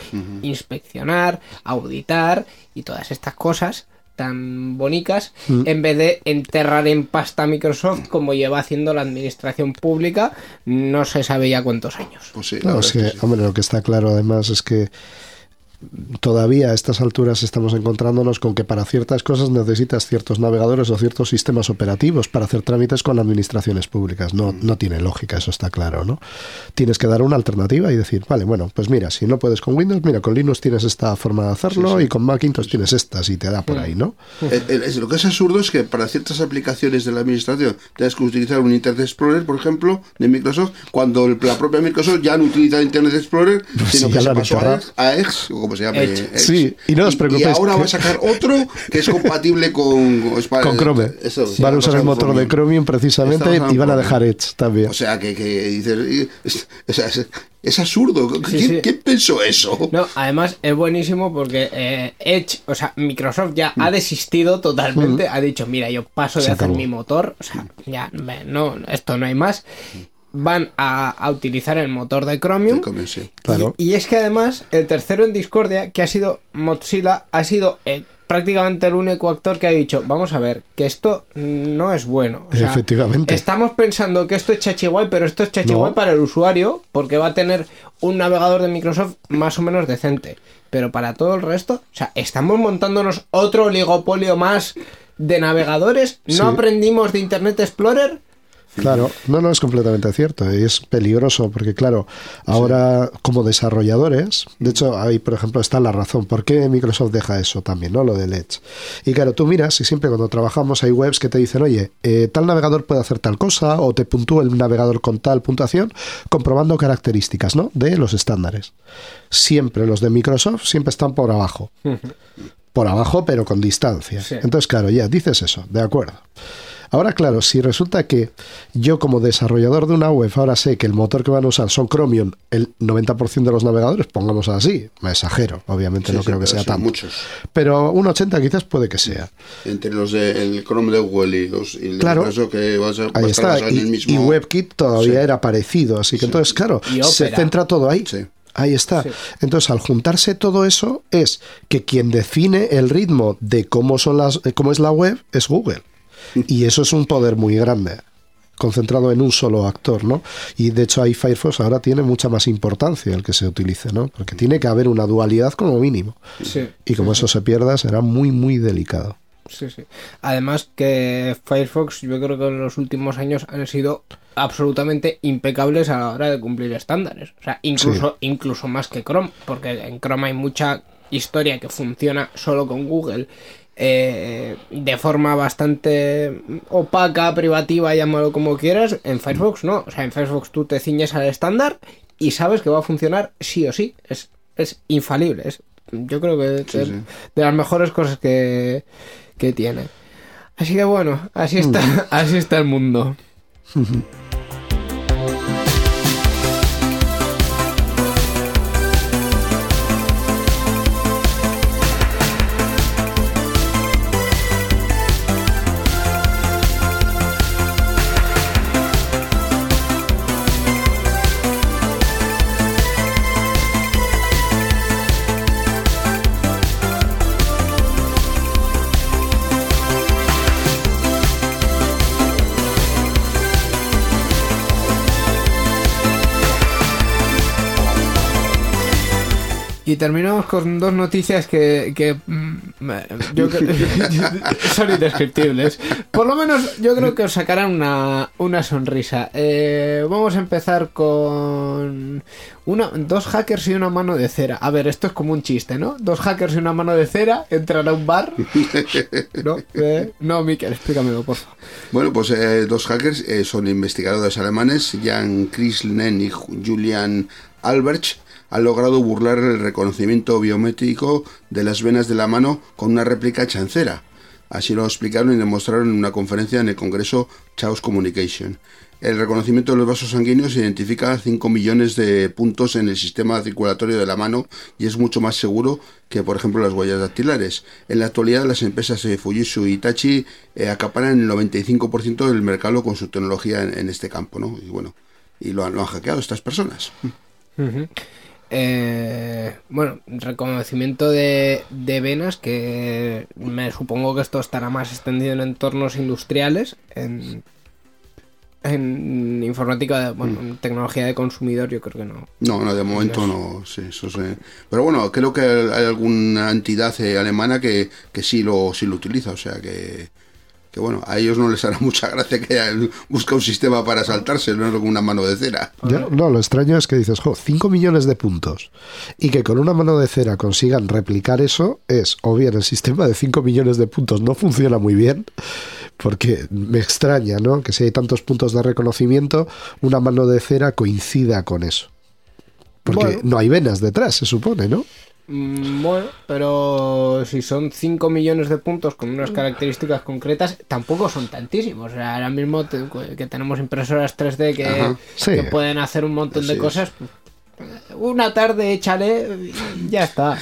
inspeccionar, auditar y todas estas cosas tan bonitas en vez de enterrar en pasta a Microsoft como lleva haciendo la administración pública no se sabe ya cuántos años. Pues sí, No, es que, es que sí. hombre, lo que está claro además es que todavía a estas alturas estamos encontrándonos con que para ciertas cosas necesitas ciertos navegadores o ciertos sistemas operativos para hacer trámites con administraciones públicas. No, no tiene lógica, eso está claro, ¿no? Tienes que dar una alternativa y decir, vale, bueno, pues mira, si no puedes con Windows, mira, con Linux tienes esta forma de hacerlo y con Macintosh tienes estas y te da por ahí, ¿no? El- el- es- lo que es absurdo es que para ciertas aplicaciones de la administración tengas que utilizar un Internet Explorer, por ejemplo, de Microsoft, cuando la propia Microsoft ya no utiliza Internet Explorer, sino que se pasó a a o como se llame. Edge. Edge. Sí, y no os preocupéis Y ahora que- va a sacar otro que es compatible con... es para- Con Chrome. eso, sí, van a usar el motor de Chromium. Precisamente y van a dejar Edge también. O sea, que, que dices... es, absurdo. ¿Quién, sí. quién pensó eso? No, además es buenísimo porque eh, Edge, o sea, Microsoft ya ha desistido totalmente, ha dicho, mira, yo paso de Se hacer acabó. mi motor, o sea, ya, me- no, esto no hay más. Van a, a utilizar el motor de Chromium. Chromium, sí. Claro. Y, y es que además, el tercero en discordia, que ha sido Mozilla, ha sido eh, prácticamente el único actor que ha dicho, vamos a ver, que esto no es bueno. O sea, Efectivamente. Estamos pensando que esto es chachiguay, pero esto es chachiguay No. para el usuario, porque va a tener un navegador de Microsoft más o menos decente. Pero para todo el resto, o sea, estamos montándonos otro oligopolio más de navegadores. ¿No Sí. aprendimos de Internet Explorer? Claro, no, no es completamente cierto es peligroso porque, claro, ahora como desarrolladores, de hecho, ahí, por ejemplo, está la razón por qué Microsoft deja eso también, ¿no? Lo del Edge. Y claro, tú miras y siempre cuando trabajamos hay webs que te dicen, oye, eh, tal navegador puede hacer tal cosa o te puntúa el navegador con tal puntuación, comprobando características, ¿no? De los estándares. Siempre los de Microsoft siempre están por abajo. Por abajo, pero con distancia. Sí. Entonces, claro, ya dices eso, de acuerdo. Ahora, claro, si resulta que yo como desarrollador de una web ahora sé que el motor que van a usar son Chromium, el 90% de los navegadores, pongamos así, me exagero, obviamente Sí, no sí, creo que sea tanto. muchos. Pero un 80 quizás puede que sea. Entre los del Chrome de Google y los y Claro. que va a, Ahí estar está. en el Y, mismo. y WebKit todavía Sí. era parecido. Así que entonces, claro, Y se centra todo ahí. Sí. Ahí está. Sí. Entonces, al juntarse todo eso, es que quien define el ritmo de cómo son las, de cómo es la web es Google. Y eso es un poder muy grande, concentrado en un solo actor, ¿no? Y de hecho ahí Firefox ahora tiene mucha más importancia el que se utilice, ¿no? Porque tiene que haber una dualidad como mínimo. Sí. Y como eso se pierda, será muy, muy delicado. Sí, sí. Además que Firefox yo creo que en los últimos años han sido absolutamente impecables a la hora de cumplir estándares. O sea, incluso, incluso más que Chrome, porque en Chrome hay mucha historia que funciona solo con Google eh, de forma bastante opaca, privativa, llámalo como quieras. En Firefox no. O sea, en Firefox tú te ciñes al estándar y sabes que va a funcionar sí o sí. Es, es infalible. Es, yo creo que es sí. de las mejores cosas que, que tiene. Así que bueno, así está, así está el mundo. Y terminamos con dos noticias que, que, mm, yo son indescriptibles. Por lo menos yo creo que os sacarán una, una sonrisa. Eh, vamos a empezar con una, dos hackers y una mano de cera. A ver, esto es como un chiste, ¿no? Dos hackers y una mano de cera entran a un bar. ¿No? Eh, no, Miquel, explícamelo, por favor. Bueno, pues eh, dos hackers eh, son investigadores alemanes, Jan Krislen y Ju- Julian Albrecht, han logrado burlar el reconocimiento biométrico de las venas de la mano con una réplica chancera. Así lo explicaron y demostraron en una conferencia en el Congreso Chaos Communication. El reconocimiento de los vasos sanguíneos identifica 5 millones de puntos en el sistema circulatorio de la mano y es mucho más seguro que, por ejemplo, las huellas dactilares. En la actualidad, las empresas Fujitsu y Hitachi eh, acaparan el 95% del mercado con su tecnología en, este campo, ¿no? Y bueno, y lo han, hackeado estas personas. Eh, bueno, reconocimiento de, de venas que me supongo que esto estará más extendido en entornos industriales, en, en informática, de- bueno, en tecnología de consumidor yo creo que no. No, no, de momento no, sí, eso sí. Pero bueno, creo que hay alguna entidad eh, alemana que, que sí lo sí lo utiliza, o sea que, que bueno, a ellos no les hará mucha gracia que hayan buscado un sistema para saltarse, no con una mano de cera. Ya, no, lo extraño es que dices, jo, 5 millones de puntos y que con una mano de cera consigan replicar eso es, o bien el sistema de 5 millones de puntos no funciona muy bien, porque me extraña, ¿no? Que si hay tantos puntos de reconocimiento, una mano de cera coincida con eso. Porque Bueno. no hay venas detrás, se supone, ¿no? Mm, Bueno, pero si son 5 millones de puntos con unas características concretas, tampoco son tantísimos. O sea, ahora mismo te- que tenemos impresoras 3D que, Ajá. Sí. que pueden hacer un montón de Así cosas. Una tarde échale y ya está.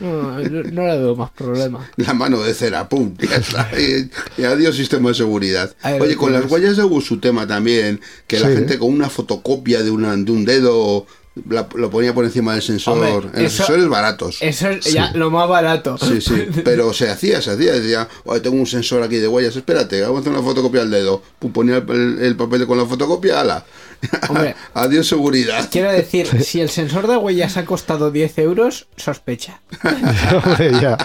No, no le veo más problema. La mano de cera, pum, ya está. Y, y adiós sistema de seguridad. Oye, con las huellas de hubo su tema también, que la gente con una fotocopia de, una, de un dedo la- lo ponía por encima del sensor, Hombre, en los eso- sensores baratos. Eso es ya lo más barato. Sí, sí, pero se hacía, se hacía, decía, "Oye, tengo un sensor aquí de huellas, espérate, vamos a hacer una fotocopia al dedo. Pum, ponía el, el papel con la fotocopia, ala. Hombre. Adiós seguridad. Quiero decir, si el sensor de huellas ha costado 10 euros, sospecha. Hombre, ya.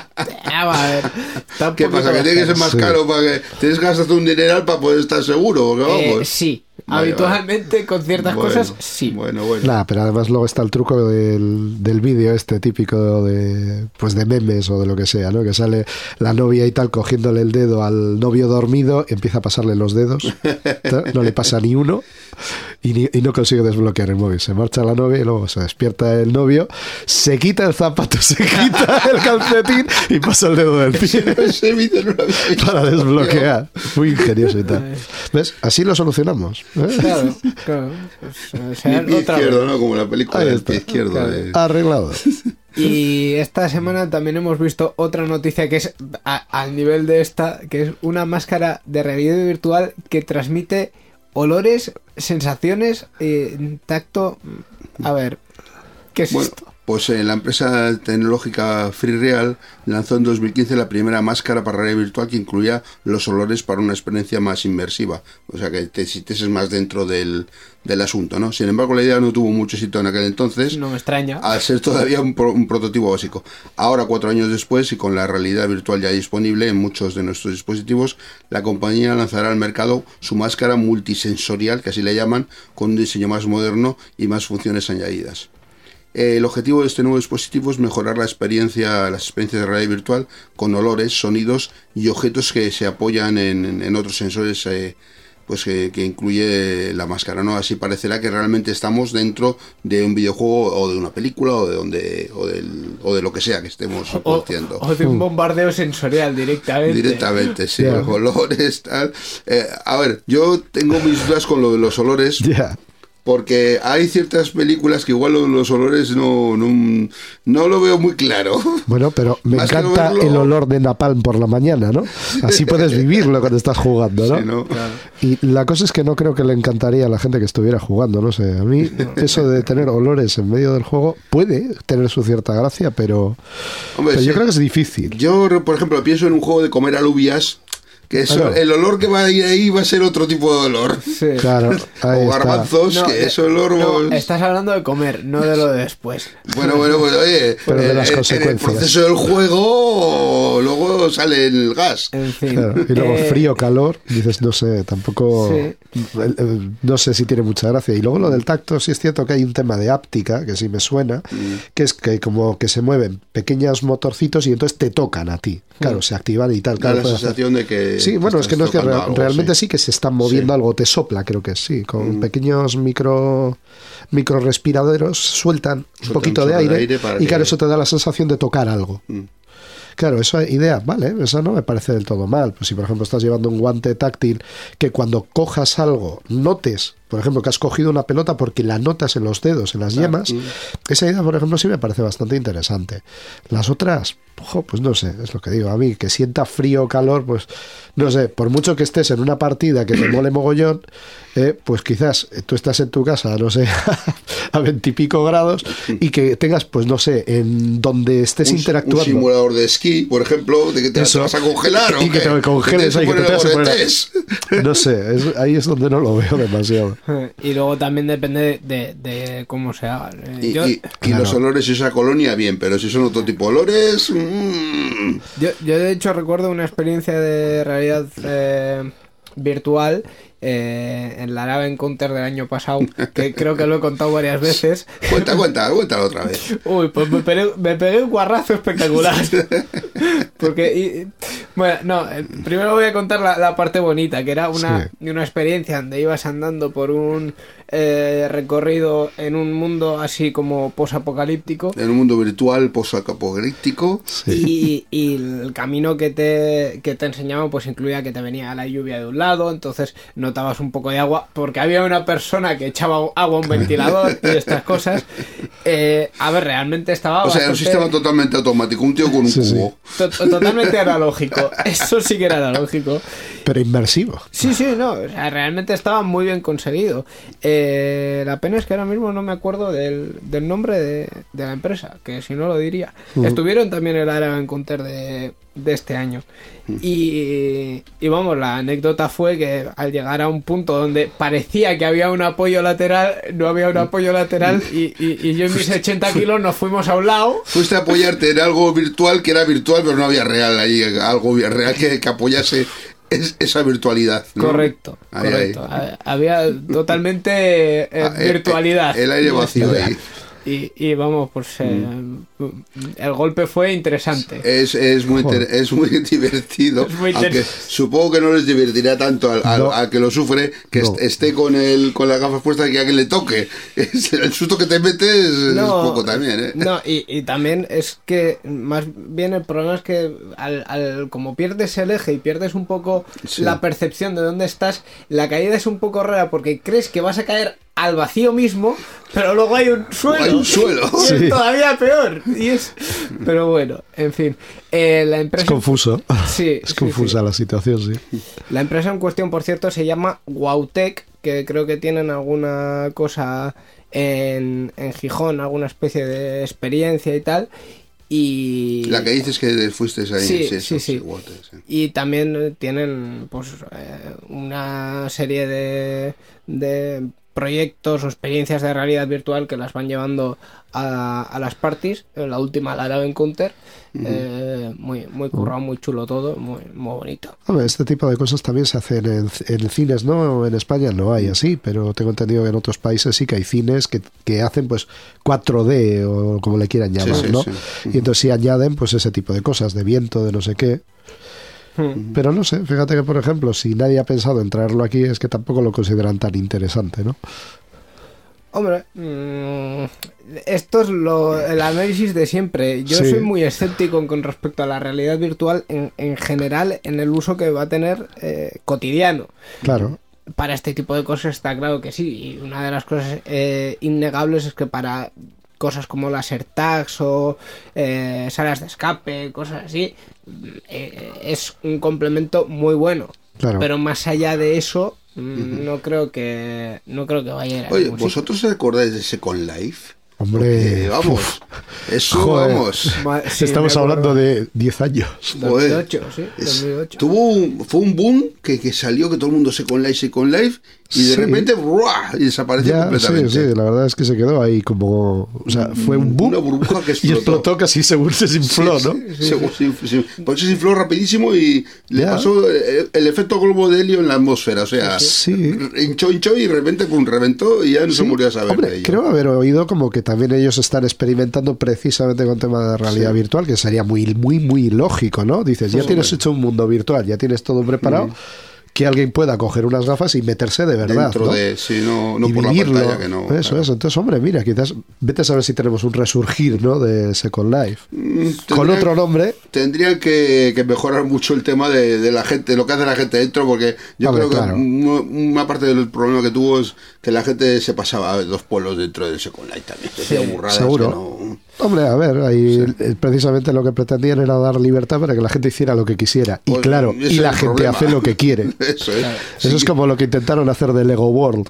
Ah, va a ver. ¿Qué pasa? Que tiene que ser más Sí. caro para que tienes que gastarte un dineral para poder estar seguro, porque Eh, sí, Vale, Habitualmente con ciertas Bueno, cosas, sí. Bueno, bueno. Nah, pero además luego está el truco del, del vídeo este típico de pues de memes o de lo que sea, ¿no? Que sale la novia y tal cogiéndole el dedo al novio dormido, empieza a pasarle los dedos, no le pasa ni uno y, ni- y no consigue desbloquear el móvil. Se marcha la novia y luego se despierta el novio, se quita el zapato, se quita el calcetín y pasa el dedo del pie para desbloquear. Muy ingenioso y tal. ¿Ves? Así lo solucionamos. Claro, claro. Pues, o sea, Mi pie otra izquierdo, vez. ¿no? Como la película del pie izquierdo. Claro. Arreglado. Y esta semana también hemos visto otra noticia que es a- al nivel de esta, que es una máscara de realidad virtual que transmite olores, sensaciones, eh, tacto. A ver, ¿qué es Bueno, esto? Pues eh, la empresa tecnológica FreeReal lanzó en 2015 la primera máscara para realidad virtual que incluía los olores para una experiencia más inmersiva. O sea, que te sintieses más dentro del, del asunto, ¿no? Sin embargo, la idea no tuvo mucho éxito en aquel entonces. No me extraña. Al ser todavía un, pro- un prototipo básico. Ahora, cuatro años después, y con la realidad virtual ya disponible en muchos de nuestros dispositivos, la compañía lanzará al mercado su máscara multisensorial, que así le llaman, con un diseño más moderno y más funciones añadidas. Eh, El objetivo de este nuevo dispositivo es mejorar la experiencia, las experiencias de realidad virtual con olores, sonidos y objetos que se apoyan en, otros sensores eh, pues que, que incluye la máscara, ¿no? Así parecerá que realmente estamos dentro de un videojuego o de una película o de donde o, del, o de lo que sea que estemos O, haciendo. o de un bombardeo sensorial directamente. Directamente, sí, los olores, tal. Eh, a ver, yo tengo mis dudas con lo de los olores, Ya. Porque hay ciertas películas que igual los olores no, no, no lo veo muy claro. Bueno, pero me Más encanta verlo- el olor de napalm por la mañana, ¿no? Así puedes vivirlo cuando estás jugando, ¿no? Sí, ¿no? Y la cosa es que no creo que le encantaría a la gente que estuviera jugando, no sé. A mí eso de tener olores en medio del juego puede tener su cierta gracia, pero, Hombre, pero yo sí. creo que es difícil. Yo, por ejemplo, pienso en un juego de comer alubias, que eso, Claro. el olor que va a ir ahí va a ser otro tipo de olor. Sí. Claro, ahí o está. garbanzos, No, que eh, ese olor... no, estás hablando de comer, no de lo de después. Bueno, bueno, pues oye, Pero de en- las en- en el consecuencias. proceso del juego luego sale el gas. En fin. Claro, Y luego Eh, frío, calor, dices, no sé, tampoco... Sí. No sé si tiene mucha gracia. Y luego lo del tacto, sí es cierto que hay un tema de áptica, que sí me suena, que es que como que se mueven pequeños motorcitos y entonces te tocan a ti. Claro, se activan y tal. Da claro, la hacer- sensación de que... Sí, bueno, es que no es que algo, realmente sí. sí. que se están moviendo Sí. algo, te sopla, creo que sí, con pequeños micro micro respiradores sueltan un poquito un de aire, y claro, eso te da la sensación de tocar algo. Mm. Claro, esa idea, vale, esa no me parece del todo mal. Pues si por ejemplo estás llevando un guante táctil, que cuando cojas algo, notes, por ejemplo, que has cogido una pelota porque la notas en los dedos, en las yemas, esa idea, por ejemplo, sí me parece bastante interesante. Las otras, ojo, pues no sé, es lo que digo, a mí, que sienta frío o calor, pues no sé, por mucho que estés en una partida que te mole mogollón, eh, pues quizás tú estás en tu casa, no sé, a veintipico grados y que tengas, pues no sé, en donde estés Un, un interactuando. simulador de esquí, por ejemplo, de que te, Eso. te vas a congelar o Y que te congeles que te gorretés. No sé, es- ahí es donde no lo veo demasiado. Y luego también depende de, de cómo se haga. Eh, Y, yo, y- y Claro. los olores y esa colonia, bien, pero si son otro tipo de olores... mm, yo, yo de hecho recuerdo una experiencia de realidad eh, virtual eh, en la nave Encounter del año pasado, que creo que lo he contado varias veces. Cuenta, cuenta, cuéntalo otra vez. Uy, pues me pegué, me pegué un guarrazo espectacular. Porque, y- bueno, no, eh, primero voy a contar la, la parte bonita, que era una, una experiencia donde ibas andando por un eh, recorrido en un mundo así como posapocalíptico. En un mundo virtual posapocalíptico, Y, y el camino que te, que te enseñaban pues incluía que te venía la lluvia de un lado, entonces notabas un poco de agua, porque había una persona que echaba agua a un ventilador y estas cosas. Eh, a ver, realmente estaba o sea, era un sistema totalmente automático, un tío con un Sí, cubo. to- totalmente analógico. Eso sí que era analógico. Pero inmersivo. Sí, sí, no, o sea, realmente estaba muy bien conseguido. Eh, la pena es que ahora mismo no me acuerdo del, del nombre de, de la empresa, que si no lo diría. Estuvieron también en el área Encounter de, de este año. Y, y vamos, la anécdota fue que al llegar a un punto donde parecía que había un apoyo lateral, no había un apoyo lateral y, y- y yo y mis 80 kilos nos fuimos a un lado. Fuiste a apoyarte en algo virtual que era virtual, pero no había real ahí, algo real que, que apoyase es esa virtualidad. ¿no? Correcto, Ahí, correcto. ahí. Ha- Había totalmente eh, Ah, eh, virtualidad. El aire vacío ahí. Y, y vamos, pues eh, el golpe fue interesante. Es, es, muy, inter- es muy divertido. Es muy aunque inter- supongo que no les divertirá tanto al, al- No. al que lo sufre que No. est- esté con el con las gafas puestas y que a que le toque. Es- el susto que te metes es poco también, ¿eh? No, y, y también es que más bien el problema es que al, al- como pierdes el eje y pierdes un poco Sí. la percepción de dónde estás, la caída es un poco rara porque crees que vas a caer al vacío mismo, pero luego hay un suelo. Hay un suelo. Y Sí. es todavía peor. Y es... Pero bueno, en fin. Eh, la empresa... Es confuso. Sí, Es sí, confusa sí. la situación, sí. La empresa en cuestión, por cierto, se llama Wautec, que creo que tienen alguna cosa en, en Gijón, alguna especie de experiencia y tal. Y, La que dices que fuiste ahí. Sí, eso, sí, sí. Y también tienen pues eh, una serie de, de proyectos o experiencias de realidad virtual que las van llevando a, a las parties. La última, la de Encounter. eh, muy, muy currado, muy chulo todo, muy, muy bonito. Hombre, este tipo de cosas también se hacen en, en cines, ¿no? En España no hay así, pero tengo entendido que en otros países sí que hay cines que, que hacen pues 4D o como le quieran llamar, sí, ¿no? sí. Y entonces sí añaden pues ese tipo de cosas, de viento, de no sé qué. Pero no sé, fíjate que por ejemplo, si nadie ha pensado en traerlo aquí es que tampoco lo consideran tan interesante, ¿no? Hombre, mm, esto es lo, el análisis de siempre. Yo Sí. soy muy escéptico con respecto a la realidad virtual en, en general en el uso que va a tener eh, cotidiano. Claro. Para este tipo de cosas está claro que sí. Y una de las cosas eh, innegables es que para cosas como las AirTags o eh, salas de escape, cosas así, mm, eh, es un complemento muy bueno. Claro. Pero más allá de eso, mm, no creo que no creo que vaya a ir Oye, sitio. ¿vosotros os acordáis de Second Life? Hombre, Porque, vamos, uf, eso Joder. vamos. Sí, estamos hablando de 10 años. Joder. 2008, sí, Es- 2008. tuvo un, fue un boom que, que salió que todo el mundo Second Life, Second Life y de Sí. repente ¡ruah! y desapareció Ya, sí, completamente. sí, la verdad es que se quedó ahí como... O sea, fue un boom Una burbuja que y explotó. explotó casi según se desinfló, Sí, ¿no? sí, se- Por eso se infló rapidísimo y le Ya. pasó el, el efecto globo de helio en la atmósfera. O sea, Sí. hinchó, hinchó y de repente pum, reventó y ya no se Sí, murió a saber hombre, de ello. Creo haber oído como que también ellos están experimentando precisamente con tema de realidad Sí. virtual, que sería muy, muy, muy lógico, ¿no? Dices, ya Sí, tienes hecho un mundo virtual, ya tienes todo preparado, que alguien pueda coger unas gafas y meterse de verdad. Dentro ¿no? de, sí, no, no y por vivirlo. la pantalla que no. Eso claro. es. Entonces, hombre, mira, quizás vete a saber si tenemos un resurgir, ¿no? De Second Life. Mm, Con otro nombre. Tendrían que, que mejorar mucho el tema de, de la gente, lo que hace la gente dentro, porque yo Hombre, creo que claro. una, parte del problema que tuvo es que la gente se pasaba a dos pueblos dentro del Second Life también. burradas seguro. que no- Hombre, a ver, ahí precisamente lo que pretendían era dar libertad para que la gente hiciera lo que quisiera. Y Pues, claro, y la gente problema. hace lo que quiere. Eso es. Eso es como lo que intentaron hacer de Lego World.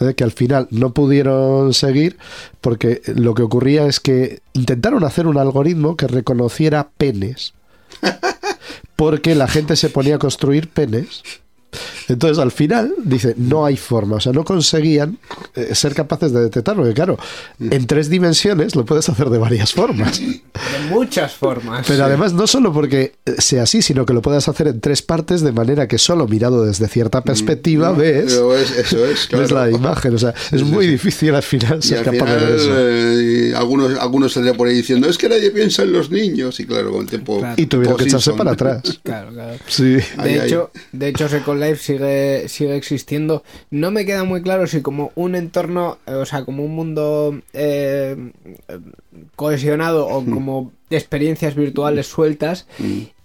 ¿eh? que al final no pudieron seguir porque lo que ocurría es que intentaron hacer un algoritmo que reconociera penes porque la gente se ponía a construir penes entonces al final dice no hay forma o sea no conseguían eh, ser capaces de detectarlo porque claro en tres dimensiones lo puedes hacer de varias formas De muchas formas. pero además no solo porque sea así, sino que lo puedas hacer en tres partes de manera que solo mirado desde cierta perspectiva ves, Pero es- eso es, claro. ves la imagen. O sea, es sí, muy sí. difícil al final ser al capaz final, de eso. eh, algunos, algunos saldrían por ahí diciendo, es que nadie piensa en los niños. Y claro, con el tiempo... Claro. Y tuvieron que echarse para atrás. Claro, claro. Sí. De hecho, de hecho Second Sigue, sigue existiendo. No me queda muy claro si como un entorno, eh, o sea, como un mundo eh, cohesionado o como experiencias virtuales sueltas.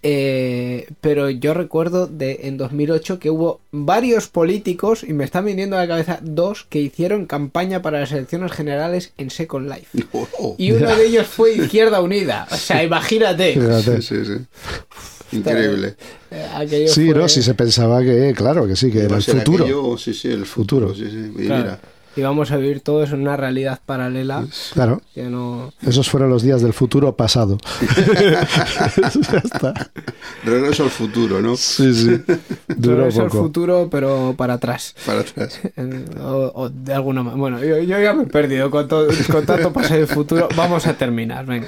eh, pero yo recuerdo de en 2008 que hubo varios políticos, y me están viniendo a la cabeza dos, que hicieron campaña para las elecciones generales en Second Life. Oh, Y uno de ellos fue Izquierda Unida. O sea, imagínate. Fíjate. sí, sí, sí. Increíble. Eh, aquello Sí, fue- no, si se pensaba que, claro, que sí, que era el futuro. aquello, sí, sí, el Futuro. futuro. Sí, sí. Y Claro. mira, Y vamos a vivir todos en una realidad paralela Claro, que no... esos fueron los días del futuro pasado. ya está. regreso al futuro, ¿no? Sí, sí. Duró es el poco. futuro, pero para atrás. Para atrás. Eh, O, o de alguna manera. Bueno, yo, yo ya me he perdido con, todo, con tanto pasado y futuro. Vamos a terminar, venga.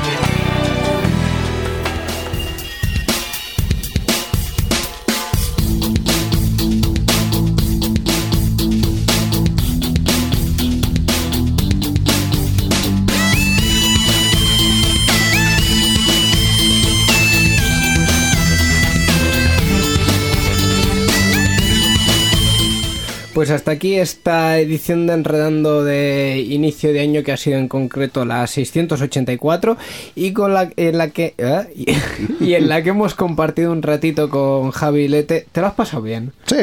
Pues hasta aquí esta edición de Enredando de inicio de año que ha sido en concreto la 684 y con la en la que ¿eh? y, en la que hemos compartido un ratito con Javi Lete. ¿Te lo has pasado bien? Sí,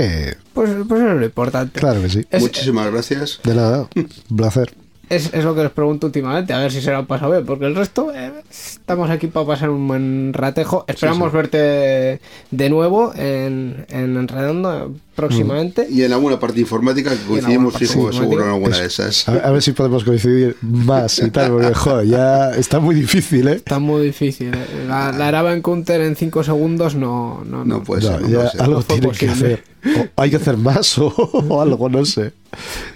Pues, pues eso es lo importante. claro que sí. Es, Muchísimas gracias. De nada, un placer. es, es lo que les pregunto últimamente, a ver si se lo han pasado bien, porque el resto eh, estamos aquí para pasar un buen ratejo. Esperamos sí. verte de nuevo en, en Enredando próximamente. Y en alguna parte informática que coincidimos informática. seguro en alguna de esas. A, ver- a ver si podemos coincidir más y tal, porque joder, ya está muy difícil, ¿eh? Está muy difícil. eh. La, la Araban Counter en 5 segundos no, no, No no. puede No, ser, no ya algo tiene que hacer. O hay que hacer más o, o algo, no sé.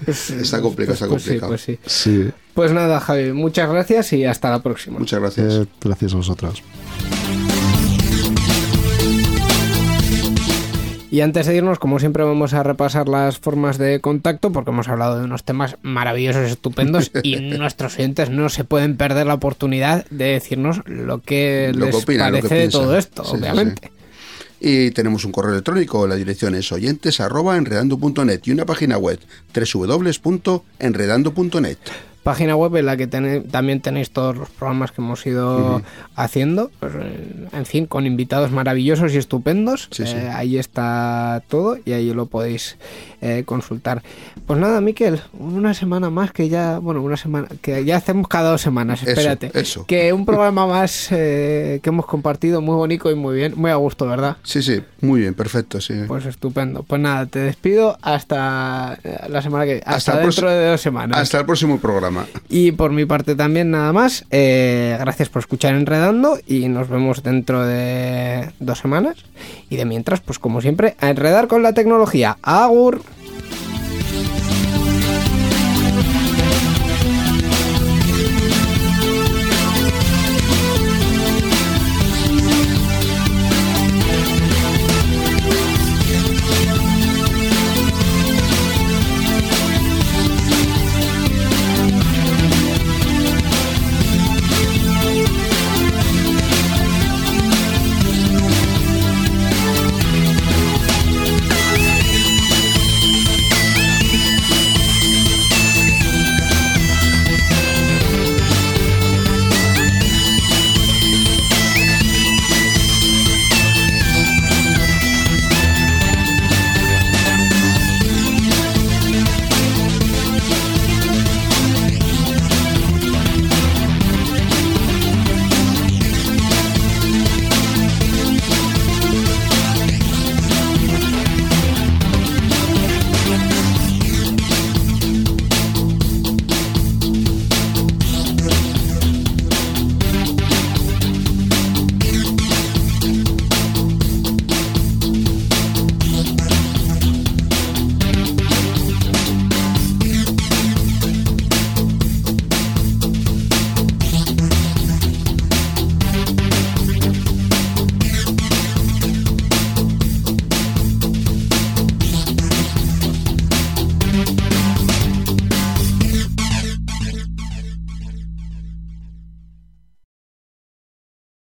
Pues, Está complicado, está pues sí, complicado. pues sí. Sí, Pues nada, Javi, muchas gracias y hasta la próxima. Muchas gracias. eh, gracias a vosotros. Y antes de irnos, como siempre, vamos a repasar las formas de contacto porque hemos hablado de unos temas maravillosos, estupendos y nuestros oyentes no se pueden perder la oportunidad de decirnos lo que Lo que les que parece de todo esto, Sí, sí, obviamente. Y tenemos un correo electrónico, la dirección es oyentes arroba enredando.net y una página web www.enredando.net. Página web en la que tene- también tenéis todos los programas que hemos ido haciendo, pues, en fin, con invitados maravillosos y estupendos. Sí, sí. Eh, ahí está todo y ahí lo podéis eh, consultar. Pues nada, Miquel, una semana más que ya, bueno, una semana, que ya hacemos cada dos semanas, espérate. eso. Que un programa más eh, que hemos compartido muy bonito y muy bien, muy a gusto, ¿verdad? Sí, sí, muy bien, perfecto, sí. Pues estupendo. Pues nada, te despido hasta eh, la semana que hasta, Hasta dentro de dos semanas. Hasta el próximo Y por mi parte también nada más. Eh, gracias por escuchar Enredando y nos vemos dentro de dos semanas. Y de mientras, pues como siempre, a enredar con la tecnología. Agur.